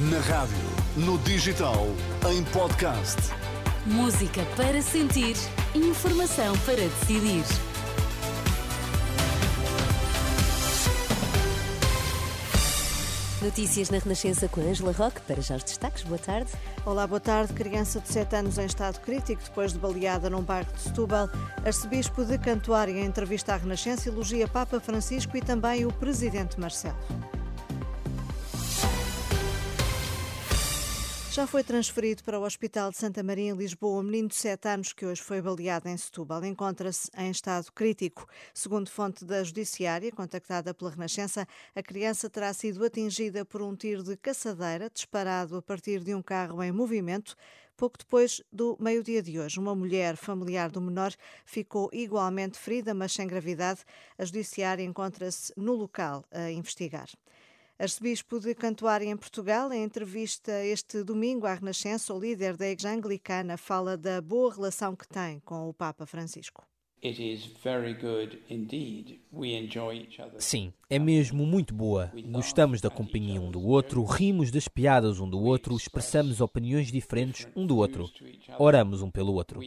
Na rádio, no digital, em podcast. Música para sentir, informação para decidir. Notícias na Renascença com Angela Roque. Para já os destaques, boa tarde. Olá, boa tarde. Criança de 7 anos em estado crítico depois de baleada num bairro de Setúbal. Arcebispo de Cantuária, em entrevista à Renascença, elogia Papa Francisco e também o Presidente Marcelo. Já foi transferido para o Hospital de Santa Maria, em Lisboa, um menino de 7 anos que hoje foi baleado em Setúbal. Encontra-se em estado crítico. Segundo fonte da Judiciária, contactada pela Renascença, a criança terá sido atingida por um tiro de caçadeira disparado a partir de um carro em movimento. Pouco depois do meio-dia de hoje, uma mulher familiar do menor ficou igualmente ferida, mas sem gravidade. A Judiciária encontra-se no local a investigar. Arcebispo de Cantuária em Portugal, em entrevista este domingo à Renascença, o líder da Igreja Anglicana fala da boa relação que tem com o Papa Francisco. Sim, é mesmo muito boa. Gostamos da companhia um do outro, rimos das piadas um do outro, expressamos opiniões diferentes um do outro. Oramos um pelo outro.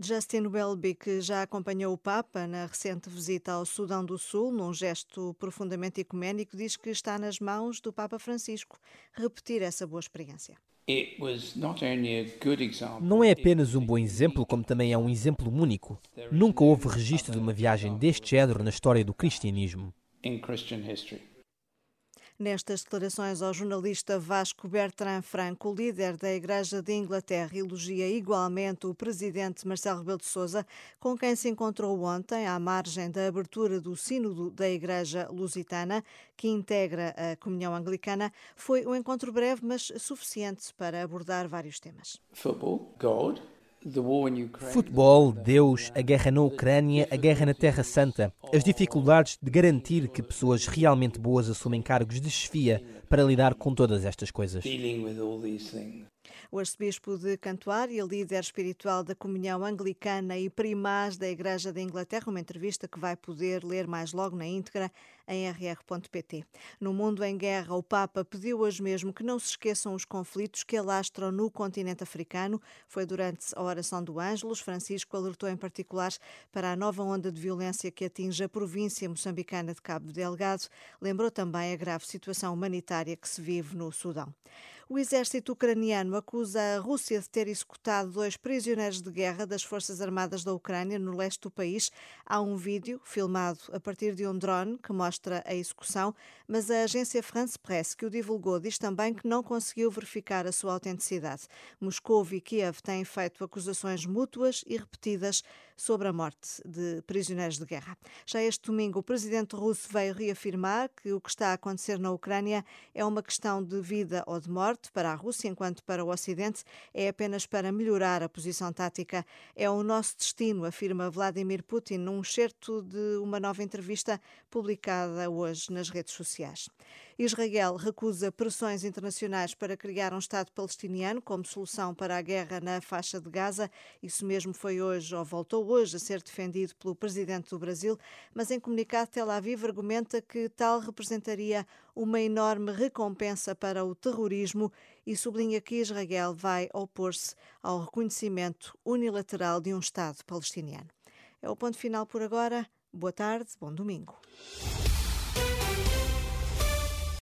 Justin Welby, que já acompanhou o Papa na recente visita ao Sudão do Sul, num gesto profundamente ecuménico, diz que está nas mãos do Papa Francisco repetir essa boa experiência. Não é apenas um bom exemplo, como também é um exemplo único. Nunca houve registro de uma viagem deste género na história do cristianismo. Nestas declarações ao jornalista Vasco Bertrand Franco, o líder da Igreja de Inglaterra elogia igualmente o presidente Marcelo Rebelo de Sousa, com quem se encontrou ontem à margem da abertura do sínodo da Igreja Lusitana, que integra a comunhão anglicana. Foi um encontro breve, mas suficiente para abordar vários temas. Football, God, Futebol, Deus, a guerra na Ucrânia, a guerra na Terra Santa, as dificuldades de garantir que pessoas realmente boas assumem cargos de chefia para lidar com todas estas coisas. O arcebispo de Cantuária, líder espiritual da comunhão anglicana e primaz da Igreja da Inglaterra, uma entrevista que vai poder ler mais logo na íntegra em rr.pt. No mundo em guerra, o Papa pediu hoje mesmo que não se esqueçam os conflitos que alastram no continente africano. Foi durante a oração do Ângelos. Francisco alertou em particular para a nova onda de violência que atinge a província moçambicana de Cabo Delgado. Lembrou também a grave situação humanitária que se vive no Sudão. O exército ucraniano acusa a Rússia de ter executado dois prisioneiros de guerra das Forças Armadas da Ucrânia no leste do país. Há um vídeo filmado a partir de um drone que mostra a execução, mas a agência France Press, que o divulgou, diz também que não conseguiu verificar a sua autenticidade. Moscou e Kiev têm feito acusações mútuas e repetidas sobre a morte de prisioneiros de guerra. Já este domingo, o presidente russo veio reafirmar que o que está a acontecer na Ucrânia é uma questão de vida ou de morte para a Rússia, enquanto para o Ocidente é apenas para melhorar a posição tática. É o nosso destino, afirma Vladimir Putin num certo de uma nova entrevista publicada hoje nas redes sociais. Israel recusa pressões internacionais para criar um Estado palestiniano como solução para a guerra na faixa de Gaza. Isso mesmo foi hoje, ou voltou hoje, a ser defendido pelo presidente do Brasil, mas em comunicado Tel Aviv argumenta que tal representaria uma enorme recompensa para o e sublinha que Israel vai opor-se ao reconhecimento unilateral de um Estado palestiniano. É o ponto final por agora. Boa tarde, bom domingo.